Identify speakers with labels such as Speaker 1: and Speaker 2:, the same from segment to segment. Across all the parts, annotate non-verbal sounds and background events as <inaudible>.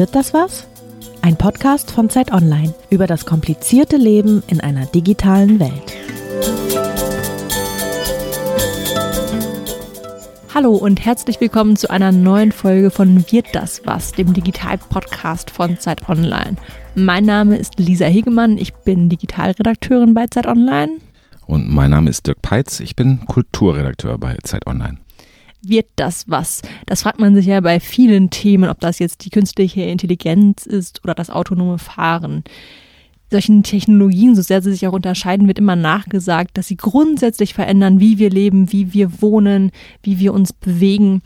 Speaker 1: Wird das was? Ein Podcast von Zeit Online über das komplizierte Leben in einer digitalen Welt. Hallo und herzlich willkommen zu einer neuen Folge von Wird das was, dem Digital-Podcast von Zeit Online. Mein Name ist Lisa Hegemann, ich bin Digitalredakteurin bei Zeit Online.
Speaker 2: Und mein Name ist Dirk Peitz, ich bin Kulturredakteur bei Zeit Online
Speaker 1: wird das was? Das fragt man sich ja bei vielen Themen, ob das jetzt die künstliche Intelligenz ist oder das autonome Fahren. Solchen Technologien, so sehr sie sich auch unterscheiden, wird immer nachgesagt, dass sie grundsätzlich verändern, wie wir leben, wie wir wohnen, wie wir uns bewegen.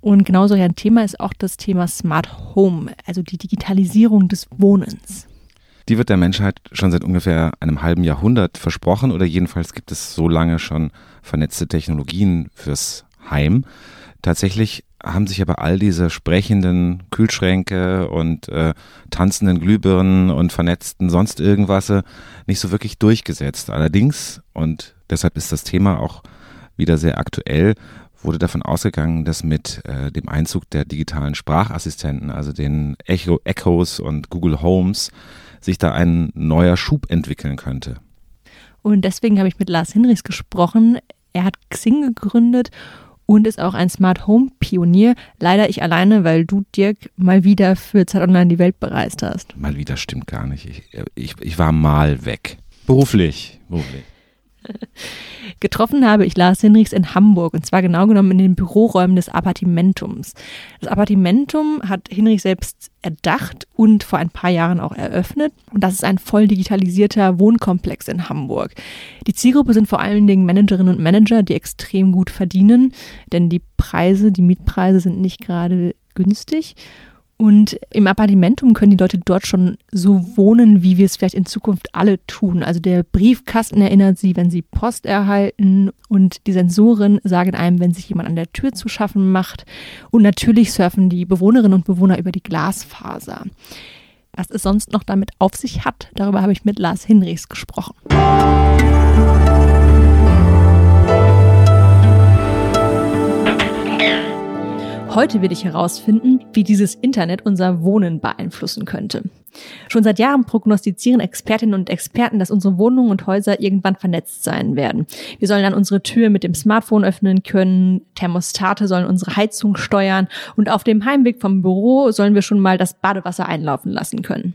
Speaker 1: Und genauso ein Thema ist auch das Thema Smart Home, also die Digitalisierung des Wohnens.
Speaker 2: Die wird der Menschheit schon seit ungefähr einem halben Jahrhundert versprochen oder jedenfalls gibt es so lange schon vernetzte Technologien fürs heim. Tatsächlich haben sich aber all diese sprechenden Kühlschränke und äh, tanzenden Glühbirnen und vernetzten sonst irgendwas äh, nicht so wirklich durchgesetzt. Allerdings, und deshalb ist das Thema auch wieder sehr aktuell, wurde davon ausgegangen, dass mit äh, dem Einzug der digitalen Sprachassistenten, also den Echo, Echos und Google Homes, sich da ein neuer Schub entwickeln könnte.
Speaker 1: Und deswegen habe ich mit Lars Hinrichs gesprochen. Er hat Xing gegründet und ist auch ein Smart Home Pionier. Leider ich alleine, weil du, Dirk, mal wieder für Zeit Online die Welt bereist hast.
Speaker 2: Mal wieder stimmt gar nicht. Ich, ich, ich war mal weg. Beruflich. Beruflich.
Speaker 1: Getroffen habe ich Lars Hinrichs in Hamburg und zwar genau genommen in den Büroräumen des Appartimentums. Das Appartimentum hat Hinrichs selbst erdacht und vor ein paar Jahren auch eröffnet. Und das ist ein voll digitalisierter Wohnkomplex in Hamburg. Die Zielgruppe sind vor allen Dingen Managerinnen und Manager, die extrem gut verdienen, denn die Preise, die Mietpreise sind nicht gerade günstig. Und im Appartementum können die Leute dort schon so wohnen, wie wir es vielleicht in Zukunft alle tun. Also der Briefkasten erinnert sie, wenn sie Post erhalten und die Sensoren sagen einem, wenn sich jemand an der Tür zu schaffen macht. Und natürlich surfen die Bewohnerinnen und Bewohner über die Glasfaser. Was es sonst noch damit auf sich hat, darüber habe ich mit Lars Hinrichs gesprochen. Heute will ich herausfinden, wie dieses Internet unser Wohnen beeinflussen könnte. Schon seit Jahren prognostizieren Expertinnen und Experten, dass unsere Wohnungen und Häuser irgendwann vernetzt sein werden. Wir sollen dann unsere Tür mit dem Smartphone öffnen können, Thermostate sollen unsere Heizung steuern und auf dem Heimweg vom Büro sollen wir schon mal das Badewasser einlaufen lassen können.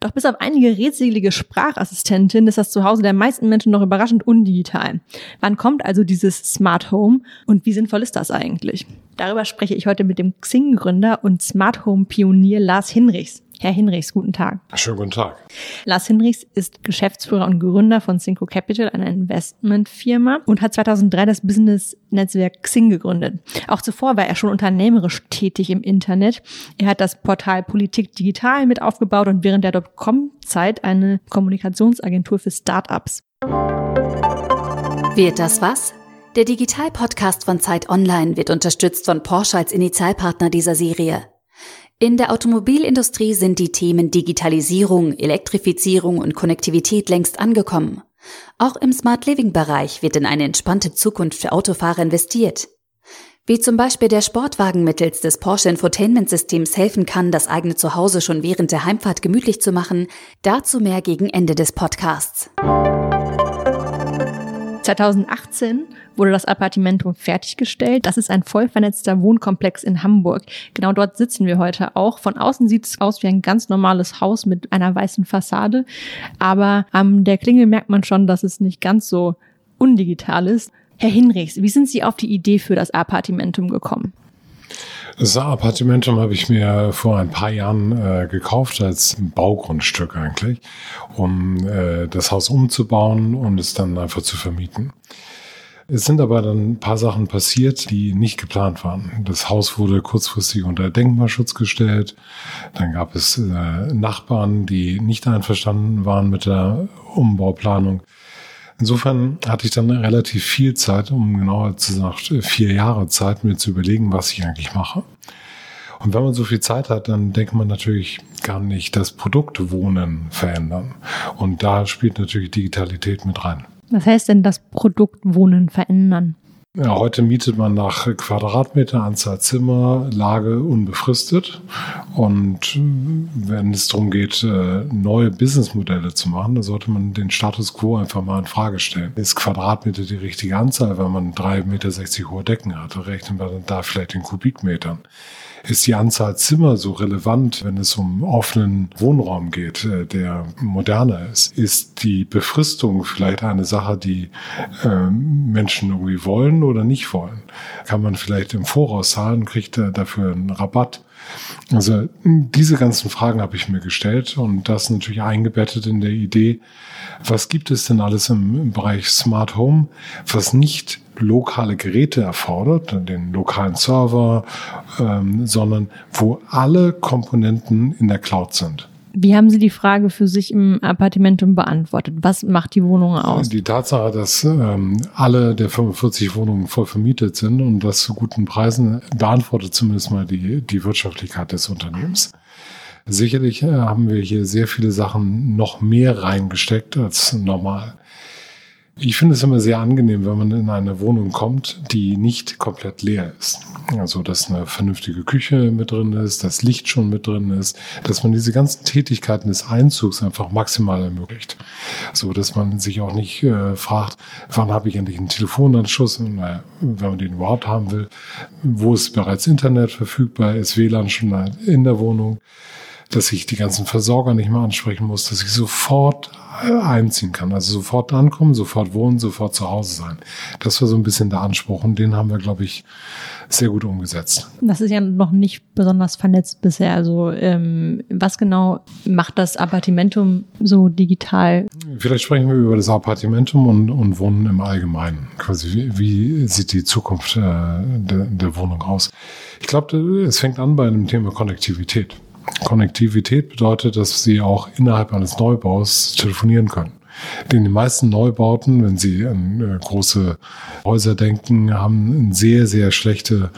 Speaker 1: Doch bis auf einige rätselige Sprachassistentinnen ist das Zuhause der meisten Menschen noch überraschend undigital. Wann kommt also dieses Smart Home und wie sinnvoll ist das eigentlich? Darüber spreche ich heute mit dem Xing-Gründer und Smart Home-Pionier Lars Hinrichs. Herr Hinrichs, guten Tag.
Speaker 3: Schönen guten Tag.
Speaker 1: Lars Hinrichs ist Geschäftsführer und Gründer von Cinco Capital, einer Investmentfirma, und hat 2003 das Business-Netzwerk Xing gegründet. Auch zuvor war er schon unternehmerisch tätig im Internet. Er hat das Portal Politik Digital mit aufgebaut und während der Dotcom-Zeit eine Kommunikationsagentur für Startups.
Speaker 4: Wird das was? Der Digital-Podcast von Zeit Online wird unterstützt von Porsche als Initialpartner dieser Serie. In der Automobilindustrie sind die Themen Digitalisierung, Elektrifizierung und Konnektivität längst angekommen. Auch im Smart Living Bereich wird in eine entspannte Zukunft für Autofahrer investiert. Wie zum Beispiel der Sportwagen mittels des Porsche Infotainment Systems helfen kann, das eigene Zuhause schon während der Heimfahrt gemütlich zu machen, dazu mehr gegen Ende des Podcasts.
Speaker 1: 2018 wurde das Appartementum fertiggestellt. Das ist ein voll vernetzter Wohnkomplex in Hamburg. Genau dort sitzen wir heute auch. Von außen sieht es aus wie ein ganz normales Haus mit einer weißen Fassade. Aber an der Klingel merkt man schon, dass es nicht ganz so undigital ist. Herr Hinrichs, wie sind Sie auf die Idee für das Appartementum gekommen?
Speaker 3: Das Appartementum habe ich mir vor ein paar Jahren äh, gekauft als Baugrundstück eigentlich, um äh, das Haus umzubauen und es dann einfach zu vermieten. Es sind aber dann ein paar Sachen passiert, die nicht geplant waren. Das Haus wurde kurzfristig unter Denkmalschutz gestellt. Dann gab es äh, Nachbarn, die nicht einverstanden waren mit der Umbauplanung. Insofern hatte ich dann relativ viel Zeit, um genauer zu sagen, vier Jahre Zeit, mir zu überlegen, was ich eigentlich mache. Und wenn man so viel Zeit hat, dann denkt man natürlich gar nicht das Produkt Wohnen verändern. Und da spielt natürlich Digitalität mit rein.
Speaker 1: Was heißt denn das Produkt Wohnen verändern?
Speaker 3: Ja, heute mietet man nach Quadratmeter, Anzahl Zimmer, Lage unbefristet. Und wenn es darum geht, äh, neue Businessmodelle zu machen, dann sollte man den Status quo einfach mal in Frage stellen. Ist Quadratmeter die richtige Anzahl, wenn man 3,60 Meter hohe Decken hat? Rechnen wir da vielleicht in Kubikmetern ist die Anzahl Zimmer so relevant, wenn es um offenen Wohnraum geht, äh, der moderner ist? Ist die Befristung vielleicht eine Sache, die äh, Menschen irgendwie wollen oder nicht wollen? Kann man vielleicht im Voraus zahlen, kriegt er dafür einen Rabatt? Also diese ganzen Fragen habe ich mir gestellt und das natürlich eingebettet in der Idee, was gibt es denn alles im, im Bereich Smart Home, was nicht lokale Geräte erfordert, den lokalen Server, ähm, sondern wo alle Komponenten in der Cloud sind.
Speaker 1: Wie haben Sie die Frage für sich im Appartementum beantwortet? Was macht die Wohnung aus?
Speaker 3: Die Tatsache, dass ähm, alle der 45 Wohnungen voll vermietet sind und das zu guten Preisen, beantwortet zumindest mal die, die Wirtschaftlichkeit des Unternehmens. Sicherlich äh, haben wir hier sehr viele Sachen noch mehr reingesteckt als normal. Ich finde es immer sehr angenehm, wenn man in eine Wohnung kommt, die nicht komplett leer ist. Also, dass eine vernünftige Küche mit drin ist, das Licht schon mit drin ist, dass man diese ganzen Tätigkeiten des Einzugs einfach maximal ermöglicht. So, dass man sich auch nicht äh, fragt, wann habe ich endlich einen Telefonanschluss, naja, wenn man den überhaupt haben will, wo ist bereits Internet verfügbar, ist WLAN schon in der Wohnung dass ich die ganzen Versorger nicht mehr ansprechen muss, dass ich sofort einziehen kann. Also sofort ankommen, sofort wohnen, sofort zu Hause sein. Das war so ein bisschen der Anspruch und den haben wir, glaube ich, sehr gut umgesetzt.
Speaker 1: Das ist ja noch nicht besonders vernetzt bisher. Also ähm, was genau macht das Appartementum so digital?
Speaker 3: Vielleicht sprechen wir über das Appartementum und, und Wohnen im Allgemeinen. Quasi wie, wie sieht die Zukunft äh, der, der Wohnung aus? Ich glaube, es fängt an bei einem Thema Konnektivität. Konnektivität bedeutet, dass Sie auch innerhalb eines Neubaus telefonieren können. Denn die meisten Neubauten, wenn Sie an äh, große Häuser denken, haben eine sehr, sehr schlechte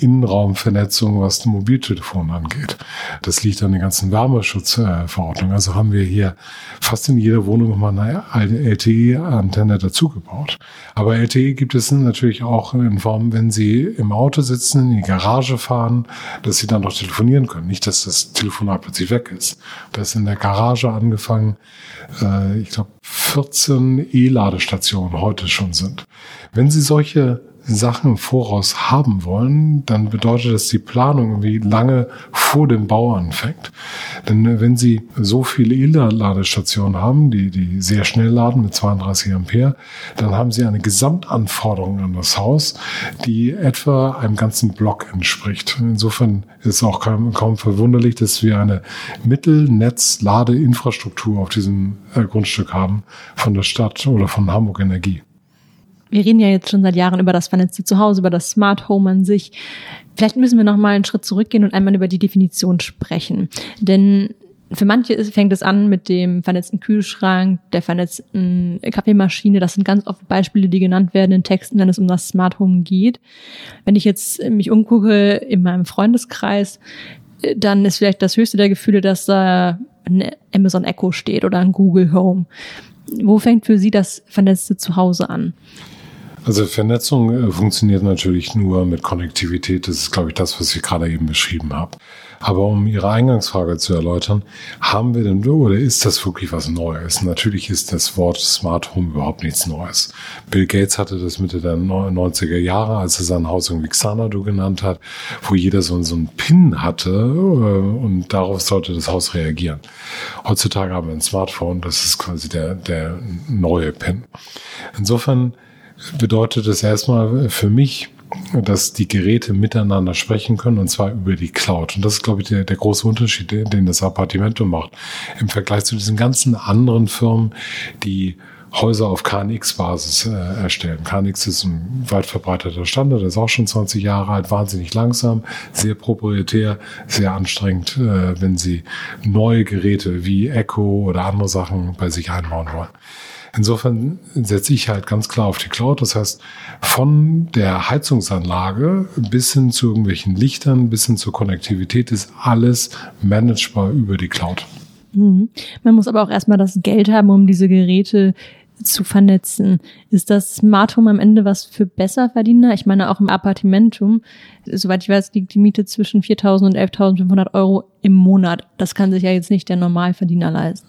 Speaker 3: Innenraumvernetzung, was das Mobiltelefon angeht. Das liegt an den ganzen Wärmeschutzverordnungen. Also haben wir hier fast in jeder Wohnung nochmal eine LTE-Antenne dazugebaut. Aber LTE gibt es natürlich auch in Form, wenn Sie im Auto sitzen, in die Garage fahren, dass Sie dann noch telefonieren können. Nicht, dass das Telefonat plötzlich weg ist. Das ist in der Garage angefangen, äh, ich glaube, 14 E-Ladestationen heute schon sind. Wenn Sie solche Sachen im Voraus haben wollen, dann bedeutet das die Planung irgendwie lange vor dem Bau anfängt. Denn äh, wenn Sie so viele E-Ladestationen haben, die, die sehr schnell laden mit 32 Ampere, dann haben Sie eine Gesamtanforderung an das Haus, die etwa einem ganzen Block entspricht. Insofern ist es auch kaum, kaum verwunderlich, dass wir eine Mittelnetz-Ladeinfrastruktur auf diesem äh, Grundstück haben von der Stadt oder von Hamburg Energie
Speaker 1: wir reden ja jetzt schon seit Jahren über das vernetzte Zuhause, über das Smart Home an sich. Vielleicht müssen wir noch mal einen Schritt zurückgehen und einmal über die Definition sprechen. Denn für manche fängt es an mit dem vernetzten Kühlschrank, der vernetzten Kaffeemaschine. Das sind ganz oft Beispiele, die genannt werden in Texten, wenn es um das Smart Home geht. Wenn ich jetzt mich umgucke in meinem Freundeskreis, dann ist vielleicht das höchste der Gefühle, dass da ein Amazon Echo steht oder ein Google Home. Wo fängt für Sie das vernetzte Zuhause an?
Speaker 3: Also Vernetzung äh, funktioniert natürlich nur mit Konnektivität. Das ist, glaube ich, das, was ich gerade eben beschrieben habe. Aber um Ihre Eingangsfrage zu erläutern, haben wir denn oder ist das wirklich was Neues? Natürlich ist das Wort Smart Home überhaupt nichts Neues. Bill Gates hatte das Mitte der 90er Jahre, als er sein Haus irgendwie Xanadu genannt hat, wo jeder so, so einen Pin hatte äh, und darauf sollte das Haus reagieren. Heutzutage haben wir ein Smartphone, das ist quasi der, der neue Pin. Insofern bedeutet es erstmal für mich, dass die Geräte miteinander sprechen können und zwar über die Cloud. Und das ist, glaube ich, der, der große Unterschied, den das Appartimento macht im Vergleich zu diesen ganzen anderen Firmen, die Häuser auf KNX-Basis äh, erstellen. KNX ist ein weit verbreiteter Standard, ist auch schon 20 Jahre alt, wahnsinnig langsam, sehr proprietär, sehr anstrengend, äh, wenn Sie neue Geräte wie Echo oder andere Sachen bei sich einbauen wollen. Insofern setze ich halt ganz klar auf die Cloud. Das heißt, von der Heizungsanlage bis hin zu irgendwelchen Lichtern, bis hin zur Konnektivität ist alles managebar über die Cloud.
Speaker 1: Mhm. Man muss aber auch erstmal das Geld haben, um diese Geräte zu vernetzen. Ist das Smart Home am Ende was für Besserverdiener? Ich meine, auch im Appartementum, soweit ich weiß, liegt die Miete zwischen 4.000 und 11.500 Euro im Monat. Das kann sich ja jetzt nicht der Normalverdiener leisten.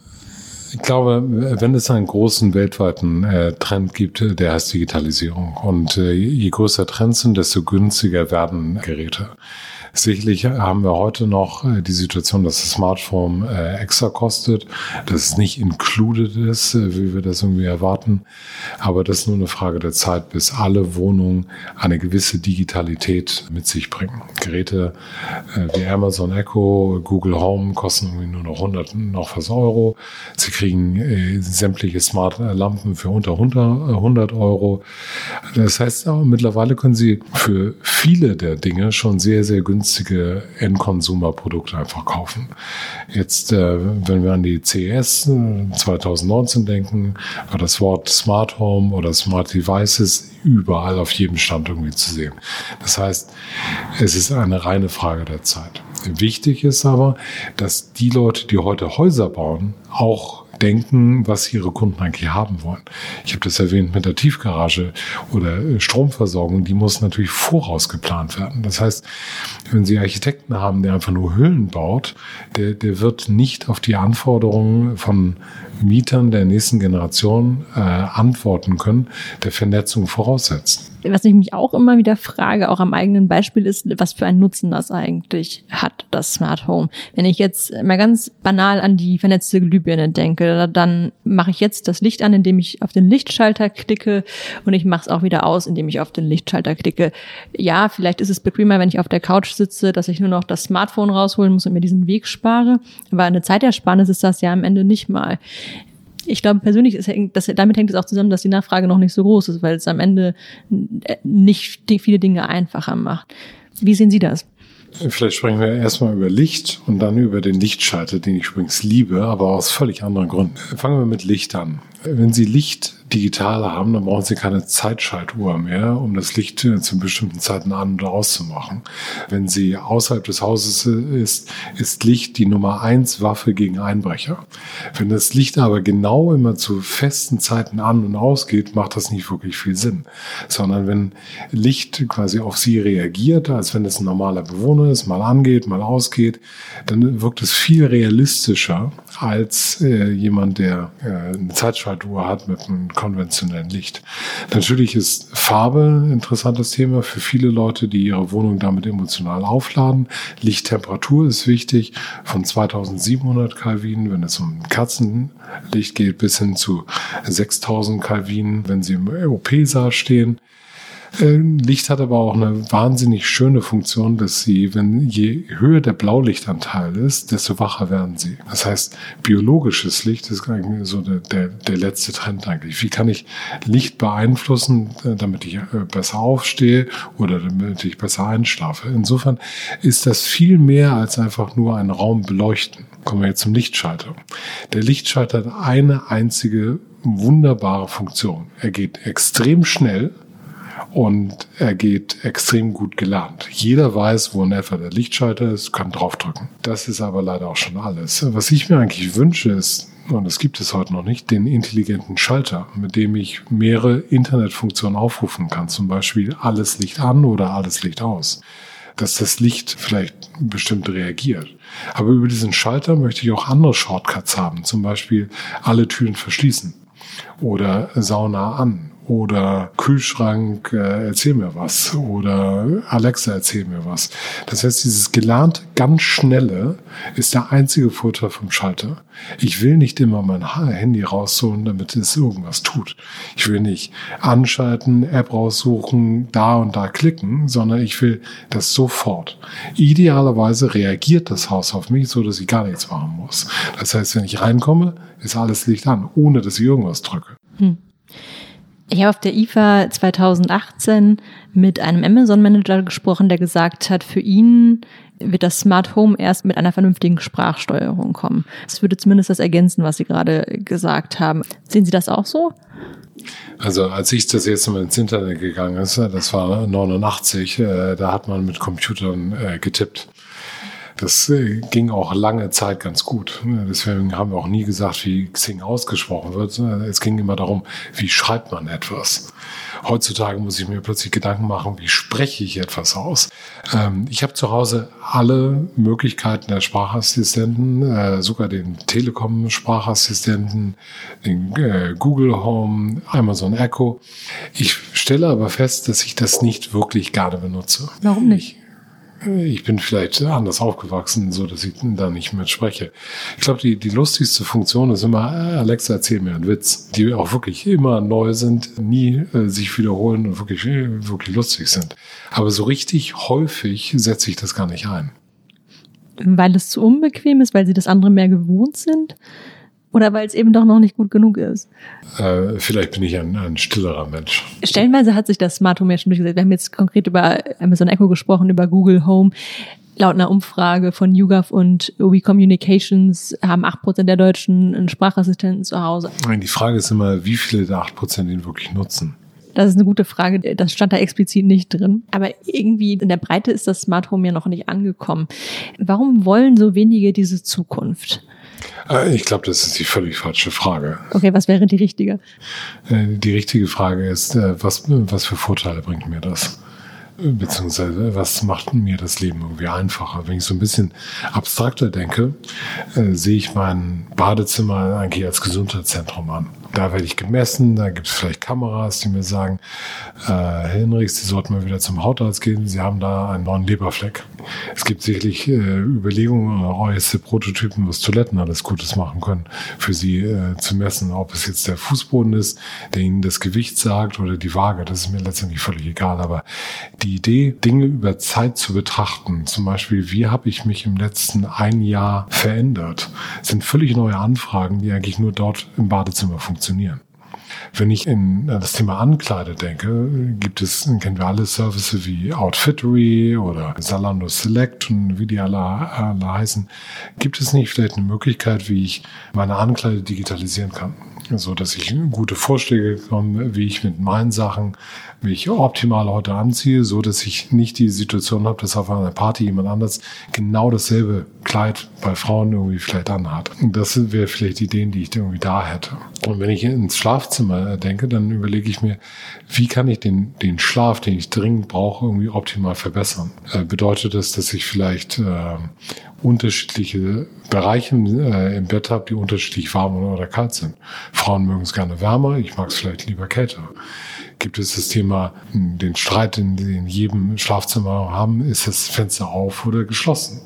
Speaker 3: Ich glaube, wenn es einen großen weltweiten äh, Trend gibt, äh, der heißt Digitalisierung. Und äh, je größer Trends sind, desto günstiger werden Geräte. Sicherlich haben wir heute noch äh, die Situation, dass das Smartphone äh, extra kostet, dass es nicht included ist, äh, wie wir das irgendwie erwarten. Aber das ist nur eine Frage der Zeit, bis alle Wohnungen eine gewisse Digitalität mit sich bringen. Geräte wie Amazon Echo, Google Home kosten irgendwie nur noch 100 noch was Euro. Sie kriegen sämtliche Smart Lampen für unter 100 Euro. Das heißt, mittlerweile können Sie für viele der Dinge schon sehr, sehr günstig günstige Endkonsumerprodukte einfach kaufen. Jetzt, äh, wenn wir an die CES 2019 äh, denken, war das Wort Smart Home oder Smart Devices überall auf jedem Stand irgendwie zu sehen. Das heißt, es ist eine reine Frage der Zeit. Wichtig ist aber, dass die Leute, die heute Häuser bauen, auch denken, was ihre Kunden eigentlich haben wollen. Ich habe das erwähnt mit der Tiefgarage oder äh, Stromversorgung, die muss natürlich vorausgeplant werden. Das heißt, wenn Sie Architekten haben, der einfach nur Höhlen baut, der, der wird nicht auf die Anforderungen von Mietern der nächsten Generation äh, antworten können, der Vernetzung voraussetzt
Speaker 1: was ich mich auch immer wieder frage, auch am eigenen Beispiel ist, was für einen Nutzen das eigentlich hat, das Smart Home. Wenn ich jetzt mal ganz banal an die vernetzte Glühbirne denke, dann mache ich jetzt das Licht an, indem ich auf den Lichtschalter klicke und ich mache es auch wieder aus, indem ich auf den Lichtschalter klicke. Ja, vielleicht ist es bequemer, wenn ich auf der Couch sitze, dass ich nur noch das Smartphone rausholen muss und mir diesen Weg spare. Aber eine Zeitersparnis ist das ja am Ende nicht mal ich glaube persönlich, ist, das, damit hängt es auch zusammen, dass die Nachfrage noch nicht so groß ist, weil es am Ende nicht viele Dinge einfacher macht. Wie sehen Sie das?
Speaker 3: Vielleicht sprechen wir erstmal über Licht und dann über den Lichtschalter, den ich übrigens liebe, aber aus völlig anderen Gründen. Fangen wir mit Licht an. Wenn Sie Licht digital haben, dann brauchen Sie keine Zeitschaltuhr mehr, um das Licht zu bestimmten Zeiten an und auszumachen. Wenn Sie außerhalb des Hauses ist, ist Licht die Nummer eins Waffe gegen Einbrecher. Wenn das Licht aber genau immer zu festen Zeiten an und ausgeht, macht das nicht wirklich viel Sinn. Sondern wenn Licht quasi auf Sie reagiert, als wenn es ein normaler Bewohner ist, mal angeht, mal ausgeht, dann wirkt es viel realistischer als äh, jemand, der äh, eine Zeitschaltuhr hat mit einem konventionellen Licht. Natürlich ist Farbe ein interessantes Thema für viele Leute, die ihre Wohnung damit emotional aufladen. Lichttemperatur ist wichtig, von 2700 Kelvin, wenn es um Kerzenlicht geht, bis hin zu 6000 Kelvin, wenn sie im OP-Saal stehen. Äh, Licht hat aber auch eine wahnsinnig schöne Funktion, dass sie, wenn je höher der Blaulichtanteil ist, desto wacher werden sie. Das heißt, biologisches Licht ist eigentlich so der, der, der letzte Trend eigentlich. Wie kann ich Licht beeinflussen, äh, damit ich äh, besser aufstehe oder damit ich besser einschlafe? Insofern ist das viel mehr als einfach nur einen Raum beleuchten. Kommen wir jetzt zum Lichtschalter. Der Lichtschalter hat eine einzige wunderbare Funktion. Er geht extrem schnell und er geht extrem gut gelernt. Jeder weiß, wo in etwa der Lichtschalter ist, kann draufdrücken. Das ist aber leider auch schon alles. Was ich mir eigentlich wünsche, ist, und das gibt es heute noch nicht, den intelligenten Schalter, mit dem ich mehrere Internetfunktionen aufrufen kann. Zum Beispiel alles Licht an oder alles Licht aus. Dass das Licht vielleicht bestimmt reagiert. Aber über diesen Schalter möchte ich auch andere Shortcuts haben. Zum Beispiel alle Türen verschließen oder Sauna an oder Kühlschrank, äh, erzähl mir was oder Alexa, erzähl mir was. Das heißt, dieses gelernte, ganz schnelle ist der einzige Vorteil vom Schalter. Ich will nicht immer mein Handy rausholen, damit es irgendwas tut. Ich will nicht anschalten, App raussuchen, da und da klicken, sondern ich will das sofort. Idealerweise reagiert das Haus auf mich, so dass ich gar nichts machen muss. Das heißt, wenn ich reinkomme, ist alles Licht an, ohne dass ich irgendwas drücke. Hm.
Speaker 1: Ich habe auf der IFA 2018 mit einem Amazon-Manager gesprochen, der gesagt hat, für ihn wird das Smart Home erst mit einer vernünftigen Sprachsteuerung kommen. Das würde zumindest das ergänzen, was Sie gerade gesagt haben. Sehen Sie das auch so?
Speaker 3: Also als ich das jetzt mal ins Internet gegangen ist, das war 89, äh, da hat man mit Computern äh, getippt. Das äh, ging auch lange Zeit ganz gut. Deswegen haben wir auch nie gesagt, wie Xing ausgesprochen wird. Es ging immer darum, wie schreibt man etwas. Heutzutage muss ich mir plötzlich Gedanken machen, wie spreche ich etwas aus. Ähm, ich habe zu Hause alle Möglichkeiten der Sprachassistenten, äh, sogar den Telekom-Sprachassistenten, den äh, Google Home, Amazon Echo. Ich stelle aber fest, dass ich das nicht wirklich gerne benutze.
Speaker 1: Warum nicht?
Speaker 3: Ich bin vielleicht anders aufgewachsen, so dass ich da nicht mehr spreche. Ich glaube, die, die lustigste Funktion ist immer, äh, Alexa, erzähl mir einen Witz, die auch wirklich immer neu sind, nie äh, sich wiederholen und wirklich, äh, wirklich lustig sind. Aber so richtig häufig setze ich das gar nicht ein.
Speaker 1: Weil es zu unbequem ist, weil sie das andere mehr gewohnt sind? Oder weil es eben doch noch nicht gut genug ist?
Speaker 3: Äh, vielleicht bin ich ein, ein stillerer Mensch.
Speaker 1: Stellenweise hat sich das Smart Home ja schon durchgesetzt. Wir haben jetzt konkret über Amazon Echo gesprochen, über Google Home. Laut einer Umfrage von YouGov und We Communications haben acht Prozent der Deutschen einen Sprachassistenten zu Hause.
Speaker 3: Nein, die Frage ist immer, wie viele der acht Prozent ihn wirklich nutzen.
Speaker 1: Das ist eine gute Frage. Das stand da explizit nicht drin. Aber irgendwie in der Breite ist das Smart Home ja noch nicht angekommen. Warum wollen so wenige diese Zukunft?
Speaker 3: Äh, ich glaube, das ist die völlig falsche Frage.
Speaker 1: Okay, was wäre die richtige?
Speaker 3: Äh, die richtige Frage ist, äh, was, was für Vorteile bringt mir das? Beziehungsweise, was macht mir das Leben irgendwie einfacher? Wenn ich so ein bisschen abstrakter denke, sehe ich mein Badezimmer eigentlich als Gesundheitszentrum an. Da werde ich gemessen, da gibt es vielleicht Kameras, die mir sagen, äh, Herr Hinrichs, Sie sollten mal wieder zum Hautarzt gehen, Sie haben da einen neuen Leberfleck. Es gibt sicherlich äh, Überlegungen oder äußerste Prototypen, was Toiletten alles Gutes machen können, für Sie äh, zu messen. Ob es jetzt der Fußboden ist, der Ihnen das Gewicht sagt oder die Waage, das ist mir letztendlich völlig egal. Aber die Idee, Dinge über Zeit zu betrachten, zum Beispiel, wie habe ich mich im letzten ein Jahr verändert, sind völlig neue Anfragen, die eigentlich nur dort im Badezimmer funktionieren funktionieren. Wenn ich in das Thema Ankleide denke, gibt es, kennen wir alle Services wie Outfittery oder Zalando Select und wie die alle, alle heißen. Gibt es nicht vielleicht eine Möglichkeit, wie ich meine Ankleide digitalisieren kann? So dass ich gute Vorschläge bekomme, wie ich mit meinen Sachen mich optimal heute anziehe, so dass ich nicht die Situation habe, dass auf einer Party jemand anders genau dasselbe Kleid bei Frauen irgendwie vielleicht anhat. Und das wäre vielleicht Ideen, die ich irgendwie da hätte. Und wenn ich ins Schlafzimmer denke, dann überlege ich mir, wie kann ich den, den Schlaf, den ich dringend brauche, irgendwie optimal verbessern? Äh, bedeutet das, dass ich vielleicht äh, unterschiedliche Bereiche äh, im Bett habe, die unterschiedlich warm oder kalt sind? Frauen mögen es gerne wärmer, ich mag es vielleicht lieber kälter gibt es das Thema, hm, den Streit, den sie in jedem Schlafzimmer haben, ist das Fenster auf oder geschlossen.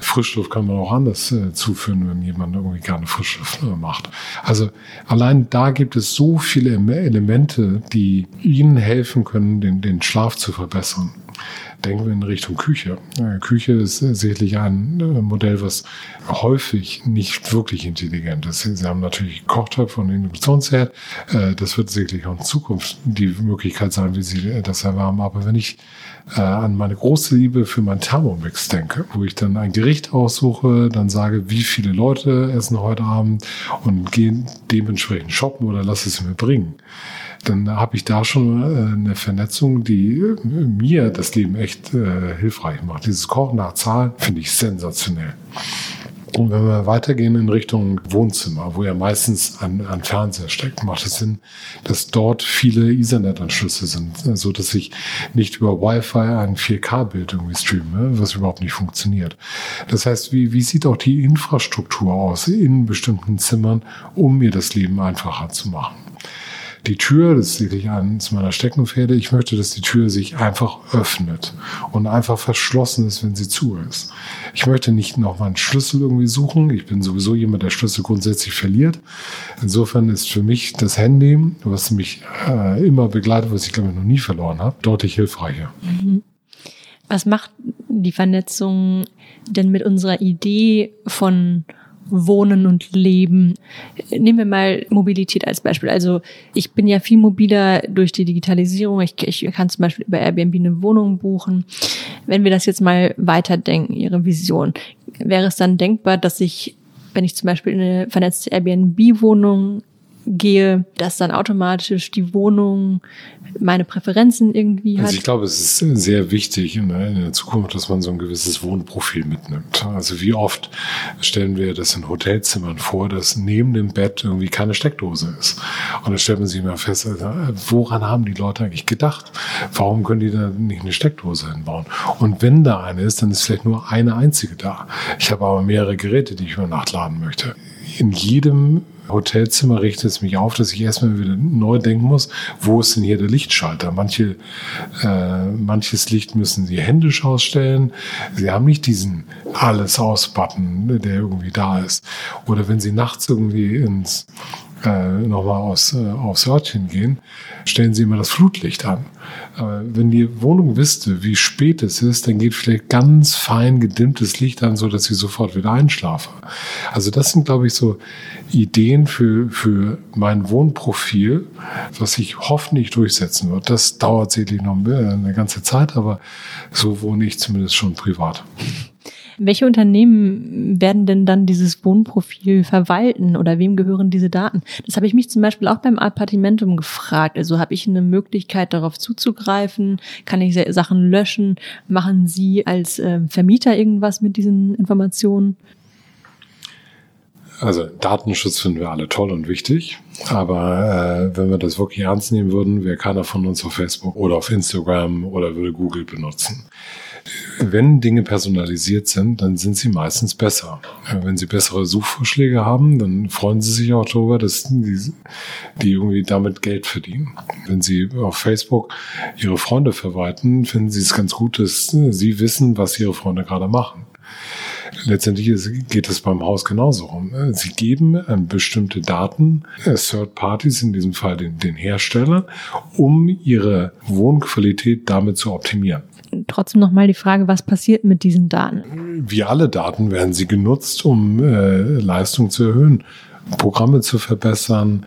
Speaker 3: Frischluft kann man auch anders äh, zuführen, wenn jemand irgendwie gerne Frischluft äh, macht. Also allein da gibt es so viele Elemente, die Ihnen helfen können, den, den Schlaf zu verbessern denken wir in Richtung Küche. Küche ist sicherlich ein äh, Modell, was häufig nicht wirklich intelligent ist. Sie haben natürlich Kochtöpfe und Induktionsherd. Äh, das wird sicherlich auch in Zukunft die Möglichkeit sein, wie Sie das erwärmen. Aber wenn ich äh, an meine große Liebe für mein Thermomix denke, wo ich dann ein Gericht aussuche, dann sage, wie viele Leute essen heute Abend und gehe dementsprechend shoppen oder lasse es mir bringen dann habe ich da schon äh, eine Vernetzung, die äh, mir das Leben echt äh, hilfreich macht. Dieses Kochen nach Zahlen finde ich sensationell. Und wenn wir weitergehen in Richtung Wohnzimmer, wo ja meistens ein, ein Fernseher steckt, macht es Sinn, dass dort viele Ethernet-Anschlüsse sind, so dass ich nicht über Wi-Fi ein 4K-Bild irgendwie streame, was überhaupt nicht funktioniert. Das heißt, wie, wie sieht auch die Infrastruktur aus in bestimmten Zimmern, um mir das Leben einfacher zu machen? Die Tür, das ist sicherlich eines meiner Steckenpferde, ich möchte, dass die Tür sich einfach öffnet und einfach verschlossen ist, wenn sie zu ist. Ich möchte nicht noch mal einen Schlüssel irgendwie suchen. Ich bin sowieso jemand, der Schlüssel grundsätzlich verliert. Insofern ist für mich das Handy, was mich äh, immer begleitet, was ich glaube ich noch nie verloren habe, deutlich hilfreicher. Mhm.
Speaker 1: Was macht die Vernetzung denn mit unserer Idee von Wohnen und Leben. Nehmen wir mal Mobilität als Beispiel. Also ich bin ja viel mobiler durch die Digitalisierung. Ich, ich kann zum Beispiel über Airbnb eine Wohnung buchen. Wenn wir das jetzt mal weiterdenken, Ihre Vision, wäre es dann denkbar, dass ich, wenn ich zum Beispiel eine vernetzte Airbnb-Wohnung gehe, dass dann automatisch die Wohnung meine Präferenzen irgendwie hat.
Speaker 3: Also ich glaube, es ist sehr wichtig in der Zukunft, dass man so ein gewisses Wohnprofil mitnimmt. Also wie oft stellen wir das in Hotelzimmern vor, dass neben dem Bett irgendwie keine Steckdose ist. Und dann stellt man sich immer fest, also, woran haben die Leute eigentlich gedacht? Warum können die da nicht eine Steckdose hinbauen? Und wenn da eine ist, dann ist vielleicht nur eine einzige da. Ich habe aber mehrere Geräte, die ich über Nacht laden möchte. In jedem Hotelzimmer richtet es mich auf, dass ich erstmal wieder neu denken muss, wo ist denn hier der Lichtschalter? Manche, äh, manches Licht müssen sie händisch ausstellen. Sie haben nicht diesen alles aus-Button, der irgendwie da ist. Oder wenn sie nachts irgendwie ins äh, nochmal aus, äh, aufs Örtchen gehen, stellen Sie immer das Flutlicht an. Aber wenn die Wohnung wüsste, wie spät es ist, dann geht vielleicht ganz fein gedimmtes Licht an, so dass sie sofort wieder einschlafe. Also das sind, glaube ich, so Ideen für, für mein Wohnprofil, was sich hoffentlich durchsetzen wird. Das dauert sicherlich noch eine ganze Zeit, aber so wohne ich zumindest schon privat.
Speaker 1: Welche Unternehmen werden denn dann dieses Wohnprofil verwalten oder wem gehören diese Daten? Das habe ich mich zum Beispiel auch beim Appartimentum gefragt. Also habe ich eine Möglichkeit, darauf zuzugreifen? Kann ich Sachen löschen? Machen Sie als äh, Vermieter irgendwas mit diesen Informationen?
Speaker 3: Also Datenschutz finden wir alle toll und wichtig, aber äh, wenn wir das wirklich ernst nehmen würden, wäre keiner von uns auf Facebook oder auf Instagram oder würde Google benutzen. Wenn Dinge personalisiert sind, dann sind sie meistens besser. Wenn sie bessere Suchvorschläge haben, dann freuen sie sich auch darüber, dass die, die irgendwie damit Geld verdienen. Wenn sie auf Facebook ihre Freunde verwalten, finden sie es ganz gut, dass sie wissen, was ihre Freunde gerade machen letztendlich geht es beim Haus genauso rum. Sie geben bestimmte Daten, äh, Third Parties, in diesem Fall den, den Hersteller, um ihre Wohnqualität damit zu optimieren
Speaker 1: trotzdem nochmal die Frage, was passiert mit diesen Daten?
Speaker 3: Wie alle Daten werden sie genutzt, um äh, Leistung zu erhöhen, Programme zu verbessern,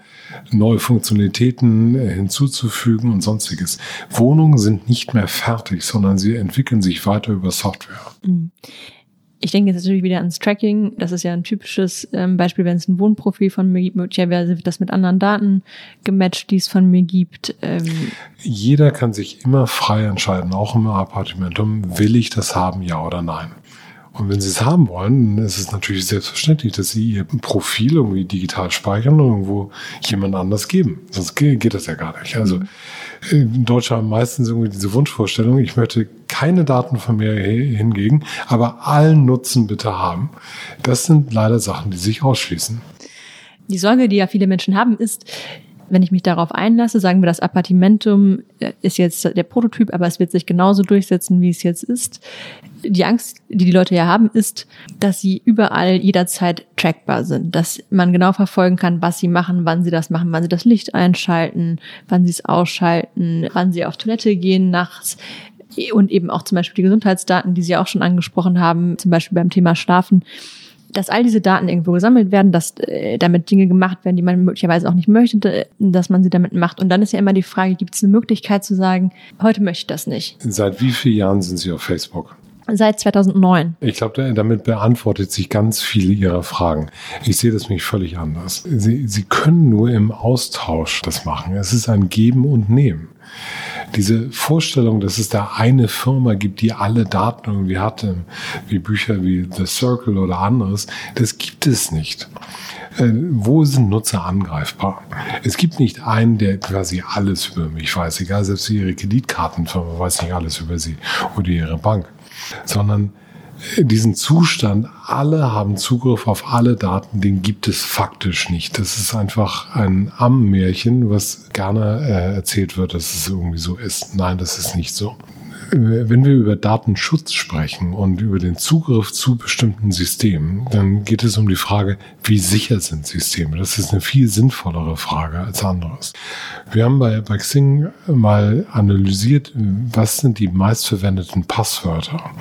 Speaker 3: neue Funktionalitäten äh, hinzuzufügen und sonstiges. Wohnungen sind nicht mehr fertig, sondern sie entwickeln sich weiter über Software.
Speaker 1: Ich denke jetzt natürlich wieder ans Tracking. Das ist ja ein typisches ähm, Beispiel, wenn es ein Wohnprofil von mir gibt. Möglicherweise wird das mit anderen Daten gematcht, die es von mir gibt. Ähm.
Speaker 3: Jeder kann sich immer frei entscheiden, auch im Appartementum, will ich das haben, ja oder nein. Und wenn Sie es haben wollen, dann ist es natürlich selbstverständlich, dass Sie Ihr Profil irgendwie digital speichern und irgendwo jemand anders geben. Sonst geht das ja gar nicht. Also in Deutschland haben meistens irgendwie diese Wunschvorstellung, ich möchte keine Daten von mir hingegen, aber allen Nutzen bitte haben. Das sind leider Sachen, die sich ausschließen.
Speaker 1: Die Sorge, die ja viele Menschen haben, ist, wenn ich mich darauf einlasse, sagen wir, das Appartimentum äh, ist jetzt der Prototyp, aber es wird sich genauso durchsetzen, wie es jetzt ist. Die Angst, die die Leute ja haben, ist, dass sie überall jederzeit trackbar sind, dass man genau verfolgen kann, was sie machen, wann sie das machen, wann sie das Licht einschalten, wann sie es ausschalten, wann sie auf Toilette gehen nachts und eben auch zum Beispiel die Gesundheitsdaten, die Sie auch schon angesprochen haben, zum Beispiel beim Thema Schlafen dass all diese Daten irgendwo gesammelt werden, dass äh, damit Dinge gemacht werden, die man möglicherweise auch nicht möchte, dass man sie damit macht. Und dann ist ja immer die Frage, gibt es eine Möglichkeit zu sagen, heute möchte ich das nicht?
Speaker 3: Seit wie vielen Jahren sind Sie auf Facebook?
Speaker 1: Seit 2009.
Speaker 3: Ich glaube, damit beantwortet sich ganz viele Ihrer Fragen. Ich sehe das nämlich völlig anders. Sie, Sie können nur im Austausch das machen. Es ist ein Geben und Nehmen diese Vorstellung, dass es da eine Firma gibt, die alle Daten irgendwie hat, wie Bücher wie The Circle oder anderes, das gibt es nicht. Äh, wo sind Nutzer angreifbar? Es gibt nicht einen, der quasi alles über mich weiß, egal, selbst ihre Kreditkartenfirma weiß nicht alles über sie oder ihre Bank, sondern diesen Zustand, alle haben Zugriff auf alle Daten, den gibt es faktisch nicht. Das ist einfach ein Ammenmärchen, was gerne äh, erzählt wird, dass es irgendwie so ist. Nein, das ist nicht so wenn wir über Datenschutz sprechen und über den Zugriff zu bestimmten Systemen, dann geht es um die Frage, wie sicher sind Systeme? Das ist eine viel sinnvollere Frage als anderes. Wir haben bei, bei Xing mal analysiert, was sind die meistverwendeten Passwörter.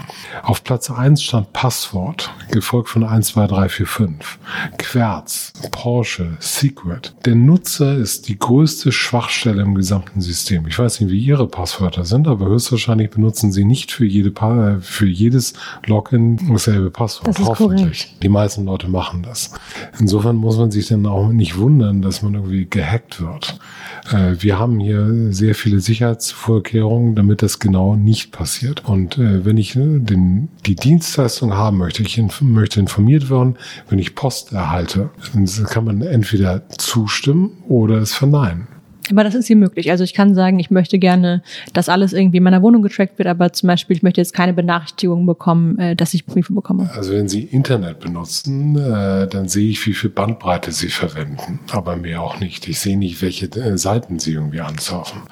Speaker 3: Auf Platz eins stand Passwort, gefolgt von 1, 2, 3, 4, 5. Querz, Porsche, Secret. Der Nutzer ist die größte Schwachstelle im gesamten System. Ich weiß nicht, wie Ihre Passwörter sind, aber höchstwahrscheinlich benutzen Sie nicht für jede pa für jedes Login dasselbe Passwort.
Speaker 1: Das ist
Speaker 3: hoffentlich.
Speaker 1: korrekt.
Speaker 3: Die meisten Leute machen das. Insofern muss man sich dann auch nicht wundern, dass man irgendwie gehackt wird. Äh, wir haben hier sehr viele Sicherheitsvorkehrungen, damit das genau nicht passiert. Und äh, wenn ich äh, den, die Dienstleistung haben möchte, ich inf möchte informiert werden, wenn ich Post erhalte, dann kann man entweder zustimmen oder es verneinen.
Speaker 1: Aber das ist hier möglich. Also ich kann sagen, ich möchte gerne, dass alles irgendwie in meiner Wohnung getrackt wird, aber zum Beispiel, ich möchte jetzt keine Benachrichtigung bekommen, äh, dass ich Briefe bekomme.
Speaker 3: Also wenn Sie Internet benutzen, äh, dann sehe ich, wie viel Bandbreite Sie verwenden, aber mehr auch nicht. Ich sehe nicht, welche äh, Seiten Sie irgendwie ansurfen.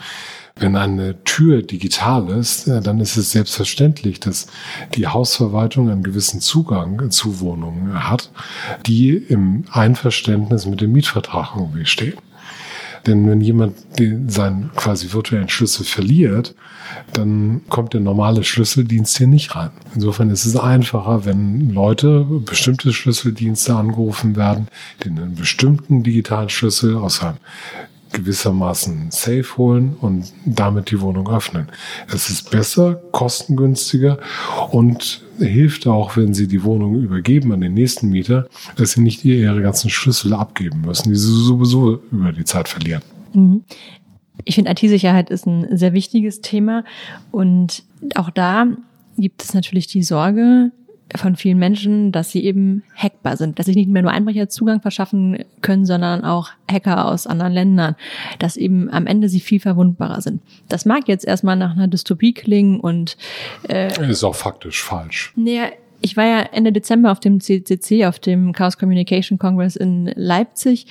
Speaker 3: Wenn eine Tür digital ist, dann ist es selbstverständlich, dass die Hausverwaltung einen gewissen Zugang zu Wohnungen hat, die im Einverständnis mit dem Mietvertrag irgendwie stehen. Denn wenn jemand den, seinen quasi virtuellen Schlüssel verliert, dann kommt der normale Schlüsseldienst hier nicht rein. Insofern ist es einfacher, wenn Leute bestimmte Schlüsseldienste angerufen werden, die einen bestimmten digitalen Schlüssel aus einem gewissermaßen safe holen und damit die Wohnung öffnen. Es ist besser, kostengünstiger und hilft auch, wenn Sie die Wohnung übergeben an den nächsten Mieter, dass Sie nicht Ihre ganzen Schlüssel abgeben müssen, die Sie sowieso über die Zeit verlieren.
Speaker 1: Mhm. Ich finde, IT-Sicherheit ist ein sehr wichtiges Thema und auch da gibt es natürlich die Sorge, von vielen Menschen, dass sie eben hackbar sind, dass sich nicht mehr nur Einbrecher Zugang verschaffen können, sondern auch Hacker aus anderen Ländern, dass eben am Ende sie viel verwundbarer sind. Das mag jetzt erstmal nach einer Dystopie klingen und
Speaker 3: äh, ist auch faktisch falsch.
Speaker 1: Naja, ich war ja Ende Dezember auf dem CCC, auf dem Chaos Communication Congress in Leipzig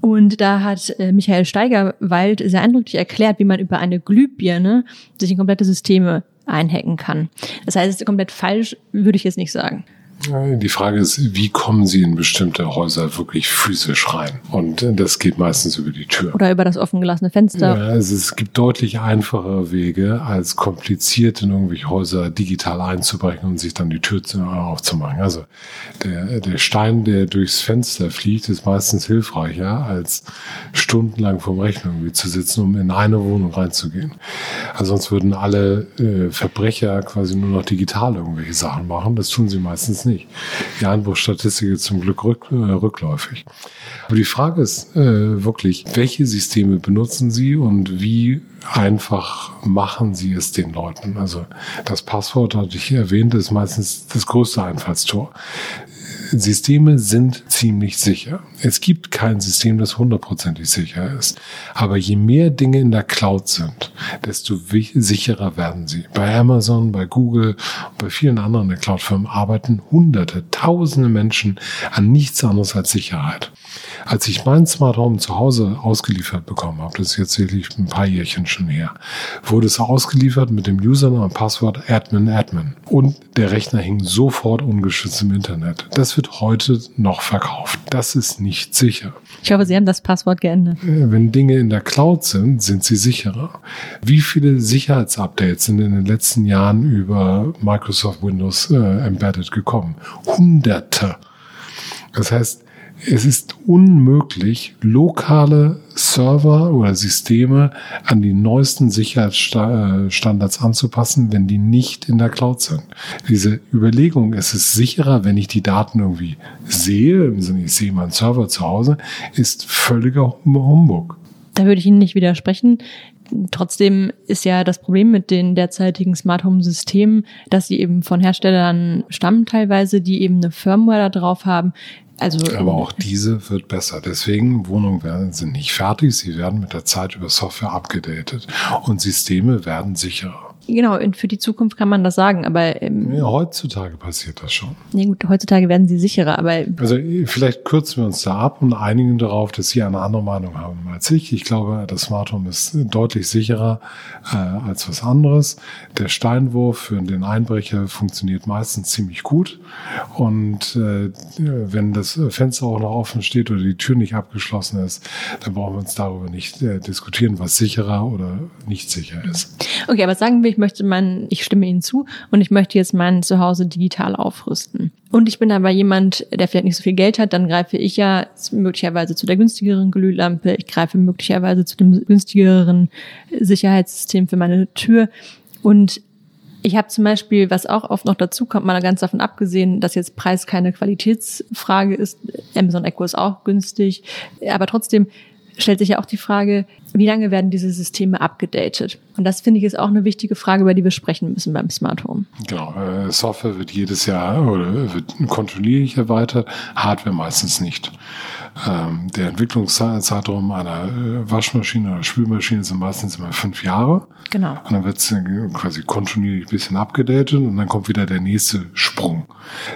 Speaker 1: und da hat äh, Michael Steigerwald sehr eindrücklich erklärt, wie man über eine Glühbirne sich in komplette Systeme einhacken kann. Das heißt, es ist komplett falsch, würde ich jetzt nicht sagen.
Speaker 3: Die Frage ist, wie kommen Sie in bestimmte Häuser wirklich physisch rein? Und das geht meistens über die Tür.
Speaker 1: Oder über das offen gelassene Fenster.
Speaker 3: Ja, also es gibt deutlich einfachere Wege, als kompliziert in irgendwelche Häuser digital einzubrechen und sich dann die Tür aufzumachen. Also der, der Stein, der durchs Fenster fliegt, ist meistens hilfreicher, als stundenlang vom Rechner irgendwie zu sitzen, um in eine Wohnung reinzugehen. Also sonst würden alle äh, Verbrecher quasi nur noch digital irgendwelche Sachen machen. Das tun sie meistens nicht. Die Einbruchstatistik ist zum Glück rück, äh, rückläufig. Aber die Frage ist äh, wirklich, welche Systeme benutzen Sie und wie einfach machen Sie es den Leuten? Also das Passwort, hatte ich erwähnt, ist meistens das größte Einfallstor. Systeme sind ziemlich sicher. Es gibt kein System, das hundertprozentig sicher ist. Aber je mehr Dinge in der Cloud sind, desto sicherer werden sie. Bei Amazon, bei Google, bei vielen anderen Cloud-Firmen arbeiten hunderte, tausende Menschen an nichts anderes als Sicherheit. Als ich mein Smart Home zu Hause ausgeliefert bekommen habe, das ist jetzt wirklich ein paar Jährchen schon her, wurde es ausgeliefert mit dem Username und Passwort Admin Admin. Und der Rechner hing sofort ungeschützt im Internet. Das wird heute noch verkauft. Das ist nicht sicher.
Speaker 1: Ich hoffe, Sie haben das Passwort geändert.
Speaker 3: Äh, wenn Dinge in der Cloud sind, sind sie sicherer. Wie viele Sicherheitsupdates sind in den letzten Jahren über Microsoft Windows äh, Embedded gekommen? Hunderte. Das heißt, es ist unmöglich, lokale Server oder Systeme an die neuesten Sicherheitsstandards anzupassen, wenn die nicht in der Cloud sind. Diese Überlegung, es ist sicherer, wenn ich die Daten irgendwie sehe, im Sinne, ich sehe meinen Server zu Hause, ist völliger Humbug.
Speaker 1: Da würde ich Ihnen nicht widersprechen. Trotzdem ist ja das Problem mit den derzeitigen Smart Home Systemen, dass sie eben von Herstellern stammen teilweise, die eben eine Firmware da drauf haben, also,
Speaker 3: Aber auch diese wird besser. Deswegen, Wohnungen werden, sind nicht fertig. Sie werden mit der Zeit über Software abgedatet. Und Systeme werden sicherer.
Speaker 1: Genau, und für die Zukunft kann man das sagen, aber
Speaker 3: ähm, ja, heutzutage passiert das schon.
Speaker 1: Nee, gut, heutzutage werden sie sicherer, aber
Speaker 3: also vielleicht kürzen wir uns da ab und einigen darauf, dass Sie eine andere Meinung haben als ich. Ich glaube, das Smart Home ist deutlich sicherer äh, als was anderes. Der Steinwurf für den Einbrecher funktioniert meistens ziemlich gut und äh, wenn das Fenster auch noch offen steht oder die Tür nicht abgeschlossen ist, dann brauchen wir uns darüber nicht äh, diskutieren, was sicherer oder nicht sicher ist.
Speaker 1: Okay, aber sagen wir ich möchte mein, ich stimme Ihnen zu und ich möchte jetzt mein Zuhause digital aufrüsten. Und ich bin aber jemand, der vielleicht nicht so viel Geld hat, dann greife ich ja möglicherweise zu der günstigeren Glühlampe, ich greife möglicherweise zu dem günstigeren Sicherheitssystem für meine Tür. Und Ich habe zum Beispiel, was auch oft noch dazu kommt, mal ganz davon abgesehen, dass jetzt Preis keine Qualitätsfrage ist. Amazon Echo ist auch günstig, aber trotzdem stellt sich ja auch die Frage, wie lange werden diese Systeme abgedatet? Und das finde ich ist auch eine wichtige Frage, über die wir sprechen müssen beim Smart Home.
Speaker 3: Genau, äh, Software wird jedes Jahr oder wird kontinuierlich erweitert, Hardware meistens nicht. Ähm, der Entwicklungszeitraum einer äh, Waschmaschine oder Spülmaschine sind meistens immer fünf Jahre.
Speaker 1: Genau.
Speaker 3: Und dann wird es quasi kontinuierlich ein bisschen abgedatet und dann kommt wieder der nächste Sprung.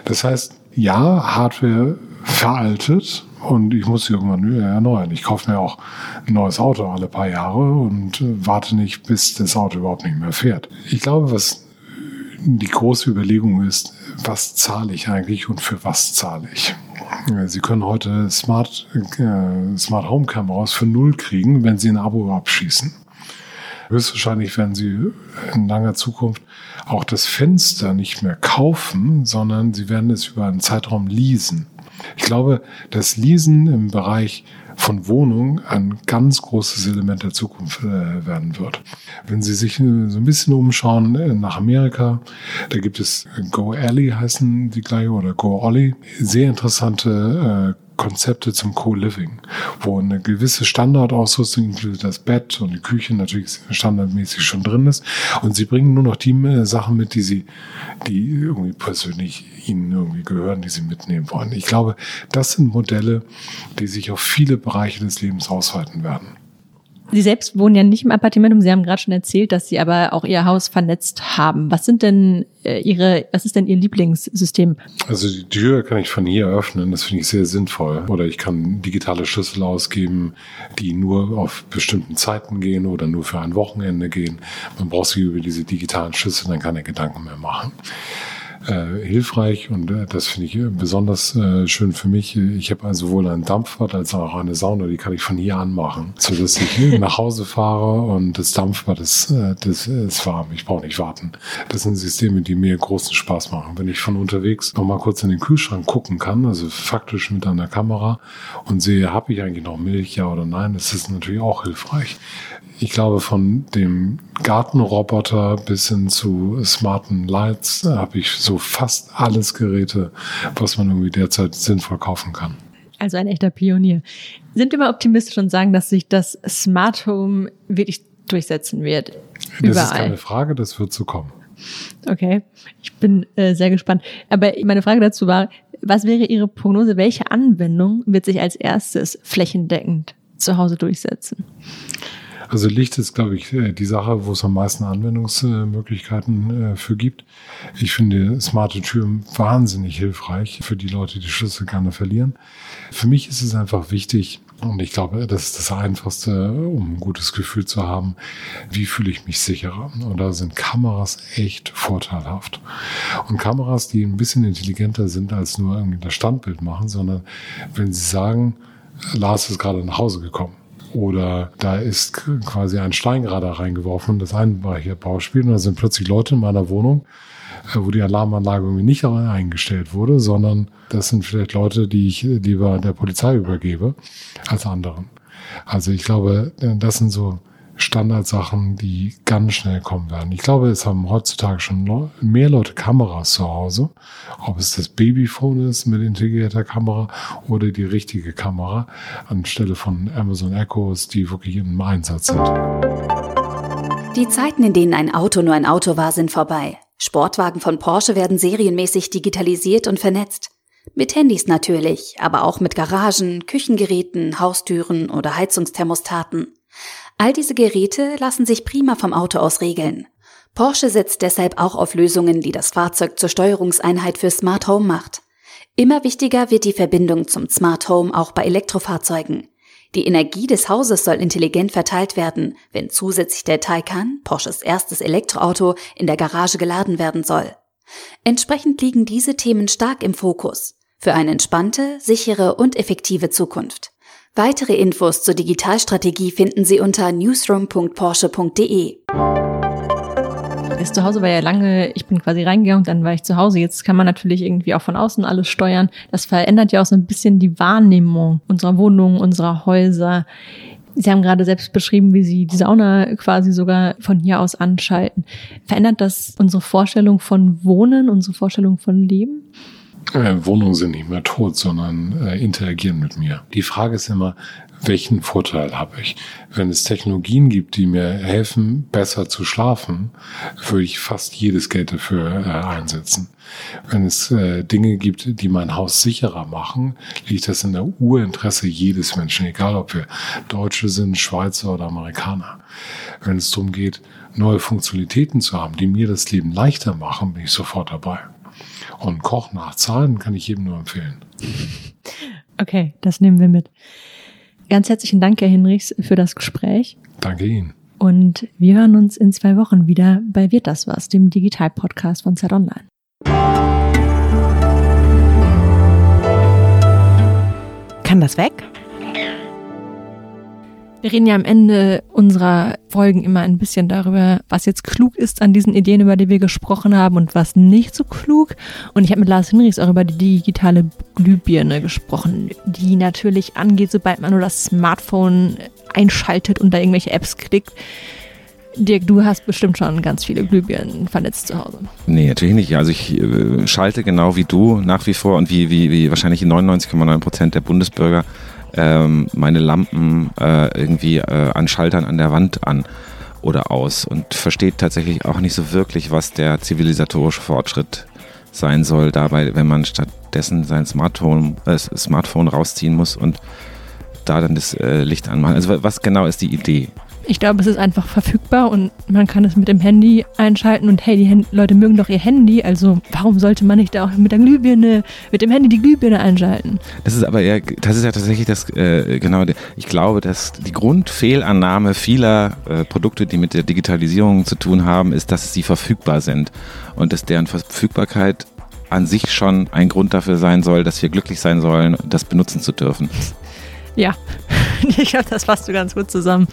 Speaker 3: Das heißt, ja, Hardware veraltet und ich muss sie irgendwann erneuern. Ich kaufe mir auch ein neues Auto alle paar Jahre und äh, warte nicht, bis das Auto überhaupt nicht mehr fährt. Ich glaube, was die große Überlegung ist, was zahle ich eigentlich und für was zahle ich? Sie können heute Smart, äh, Smart Home Kameras für null kriegen, wenn Sie ein Abo abschließen. Höchstwahrscheinlich werden Sie in langer Zukunft auch das Fenster nicht mehr kaufen, sondern Sie werden es über einen Zeitraum leasen. Ich glaube, dass Leasen im Bereich von Wohnungen ein ganz großes Element der Zukunft äh, werden wird. Wenn Sie sich äh, so ein bisschen umschauen äh, nach Amerika, da gibt es Go Alley heißen die gleich oder Go Ollie. Sehr interessante äh, Konzepte zum Co-Living, wo eine gewisse Standardausrüstung inklusive das Bett und die Küche natürlich standardmäßig schon drin ist. Und sie bringen nur noch die äh, Sachen mit, die sie, die irgendwie persönlich ihnen irgendwie gehören, die sie mitnehmen wollen. Ich glaube, das sind Modelle, die sich auf viele Bereiche des Lebens ausweiten werden.
Speaker 1: Sie selbst wohnen ja nicht im Appartement und Sie haben gerade schon erzählt, dass Sie aber auch Ihr Haus vernetzt haben. Was sind denn äh, Ihre, was ist denn Ihr Lieblingssystem?
Speaker 3: Also die Tür kann ich von hier öffnen, das finde ich sehr sinnvoll. Oder ich kann digitale Schlüssel ausgeben, die nur auf bestimmten Zeiten gehen oder nur für ein Wochenende gehen. Man braucht sich über diese digitalen Schlüssel dann keine Gedanken mehr machen äh, hilfreich und äh, das finde ich äh, besonders äh, schön für mich. Ich habe also sowohl ein Dampfbad als auch eine Sauna, die kann ich von hier an machen, so dass ich nach Hause fahre und das Dampfbad ist, äh, das ist warm. Ich brauche nicht warten. Das sind Systeme, die mir großen Spaß machen. Wenn ich von unterwegs noch mal kurz in den Kühlschrank gucken kann, also faktisch mit einer Kamera und sehe, habe ich eigentlich noch Milch, ja oder nein, das ist natürlich auch hilfreich ich glaube, von dem Gartenroboter bis hin zu smarten Lights habe ich so fast alles Geräte, was man irgendwie derzeit sinnvoll kaufen kann.
Speaker 1: Also ein echter Pionier. Sind wir mal optimistisch und sagen, dass sich das Smart Home wirklich durchsetzen wird?
Speaker 3: Das Überall. ist keine Frage, das wird so kommen.
Speaker 1: Okay, ich bin äh, sehr gespannt. Aber meine Frage dazu war, was wäre Ihre Prognose? Welche Anwendung wird sich als erstes flächendeckend zu Hause durchsetzen?
Speaker 3: Also Licht ist, glaube ich, äh, die Sache, wo es am meisten Anwendungsmöglichkeiten äh, für gibt. Ich finde smarte Türen wahnsinnig hilfreich für die Leute, die Schlüssel gerne verlieren. Für mich ist es einfach wichtig, und ich glaube, das ist das Einfachste, um ein gutes Gefühl zu haben. Wie fühle ich mich sicherer? Und da sind Kameras echt vorteilhaft. Und Kameras, die ein bisschen intelligenter sind als nur irgendwie das Standbild machen, sondern wenn sie sagen, Lars ist gerade nach Hause gekommen oder da ist quasi ein Stein gerade reingeworfen. Das eine war hier Bauspiel und da sind plötzlich Leute in meiner Wohnung, äh, wo die Alarmanlage irgendwie nicht eingestellt wurde, sondern das sind vielleicht Leute, die ich lieber der Polizei übergebe als anderen. Also ich glaube, das sind so Standardsachen, die ganz schnell kommen werden. Ich glaube, es haben heutzutage schon mehr Leute Kameras zu Hause, ob es das Babyphone ist mit integrierter Kamera oder die richtige Kamera anstelle von Amazon Echos, die wirklich im Einsatz sind.
Speaker 4: Die Zeiten, in denen ein Auto nur ein Auto war, sind vorbei. Sportwagen von Porsche werden serienmäßig digitalisiert und vernetzt. Mit Handys natürlich, aber auch mit Garagen, Küchengeräten, Haustüren oder Heizungsthermostaten. All diese Geräte lassen sich prima vom Auto aus regeln. Porsche setzt deshalb auch auf Lösungen, die das Fahrzeug zur Steuerungseinheit für Smart Home macht. Immer wichtiger wird die Verbindung zum Smart Home auch bei Elektrofahrzeugen. Die Energie des Hauses soll intelligent verteilt werden, wenn zusätzlich der Taycan, Porsches erstes Elektroauto, in der Garage geladen werden soll. Entsprechend liegen diese Themen stark im Fokus für eine entspannte, sichere und effektive Zukunft. Weitere Infos zur Digitalstrategie finden Sie unter newsroom.porsche.de.
Speaker 1: Das Zuhause war ja lange, ich bin quasi reingegangen dann war ich zu Hause. Jetzt kann man natürlich irgendwie auch von außen alles steuern. Das verändert ja auch so ein bisschen die Wahrnehmung unserer Wohnungen, unserer Häuser. Sie haben gerade selbst beschrieben, wie Sie die Sauna quasi sogar von hier aus anschalten. Verändert das unsere Vorstellung von Wohnen, unsere Vorstellung von Leben?
Speaker 3: Äh, Wohnungen sind nicht mehr tot, sondern äh, interagieren mit mir. Die Frage ist immer, welchen Vorteil habe ich? Wenn es Technologien gibt, die mir helfen, besser zu schlafen, würde ich fast jedes Geld dafür äh, einsetzen. Wenn es äh, Dinge gibt, die mein Haus sicherer machen, liegt das in der Urinteresse jedes Menschen, egal ob wir Deutsche sind, Schweizer oder Amerikaner. Wenn es darum geht, neue Funktionalitäten zu haben, die mir das Leben leichter machen, bin ich sofort dabei. Und Koch nach Zahlen kann ich jedem nur empfehlen.
Speaker 1: Okay, das nehmen wir mit. Ganz herzlichen Dank, Herr Hinrichs, für das Gespräch.
Speaker 3: Danke Ihnen.
Speaker 1: Und wir hören uns in zwei Wochen wieder bei Wird das was, dem Digital-Podcast von Zeit Online. Kann das weg? Wir reden ja am Ende unserer Folgen immer ein bisschen darüber, was jetzt klug ist an diesen Ideen, über die wir gesprochen haben und was nicht so klug. Und ich habe mit Lars Hinrichs auch über die digitale Glühbirne gesprochen, die natürlich angeht, sobald man nur das Smartphone einschaltet und da irgendwelche Apps klickt. Dirk, du hast bestimmt schon ganz viele Glühbirnen vernetzt zu Hause.
Speaker 2: Nee, natürlich nicht. Also ich äh, schalte genau wie du nach wie vor und wie, wie, wie wahrscheinlich 99,9 Prozent der Bundesbürger ähm, meine Lampen äh, irgendwie äh, an Schaltern an der Wand an oder aus und versteht tatsächlich auch nicht so wirklich, was der zivilisatorische Fortschritt sein soll, dabei, wenn man stattdessen sein Smartphone, äh, Smartphone rausziehen muss und da dann das äh, Licht anmachen. Also was genau ist die Idee?
Speaker 1: Ich glaube, es ist einfach verfügbar und man kann es mit dem Handy einschalten und hey, die Hand Leute mögen doch ihr Handy, also warum sollte man nicht auch mit der Glühbirne, mit dem Handy die Glühbirne einschalten?
Speaker 2: Das ist aber ja, das ist ja tatsächlich das, äh, genau, ich glaube, dass die Grundfehlannahme vieler äh, Produkte, die mit der Digitalisierung zu tun haben, ist, dass sie verfügbar sind und dass deren Verfügbarkeit an sich schon ein Grund dafür sein soll, dass wir glücklich sein sollen, das benutzen zu dürfen.
Speaker 1: Ja, <laughs> ich glaube, das fasst du ganz gut zusammen.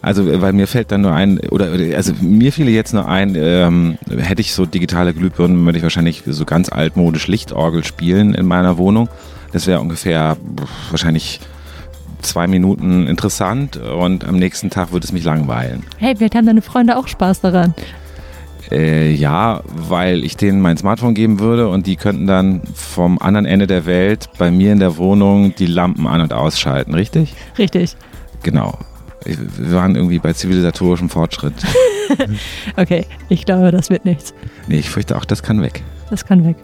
Speaker 2: Also, weil mir fällt dann nur ein, oder also mir fiel jetzt nur ein, ähm, hätte ich so digitale Glühbirnen, würde ich wahrscheinlich so ganz altmodisch Lichtorgel spielen in meiner Wohnung. Das wäre ungefähr wahrscheinlich zwei Minuten interessant und am nächsten Tag würde es mich langweilen.
Speaker 1: Hey, vielleicht haben deine Freunde auch Spaß daran.
Speaker 2: Äh, ja, weil ich denen mein Smartphone geben würde und die könnten dann vom anderen Ende der Welt bei mir in der Wohnung die Lampen an- und ausschalten, richtig?
Speaker 1: Richtig.
Speaker 2: Genau. Wir waren irgendwie bei zivilisatorischem Fortschritt. <laughs>
Speaker 1: okay, ich glaube, das wird nichts.
Speaker 2: Nee, ich fürchte auch, das kann weg.
Speaker 1: Das kann weg.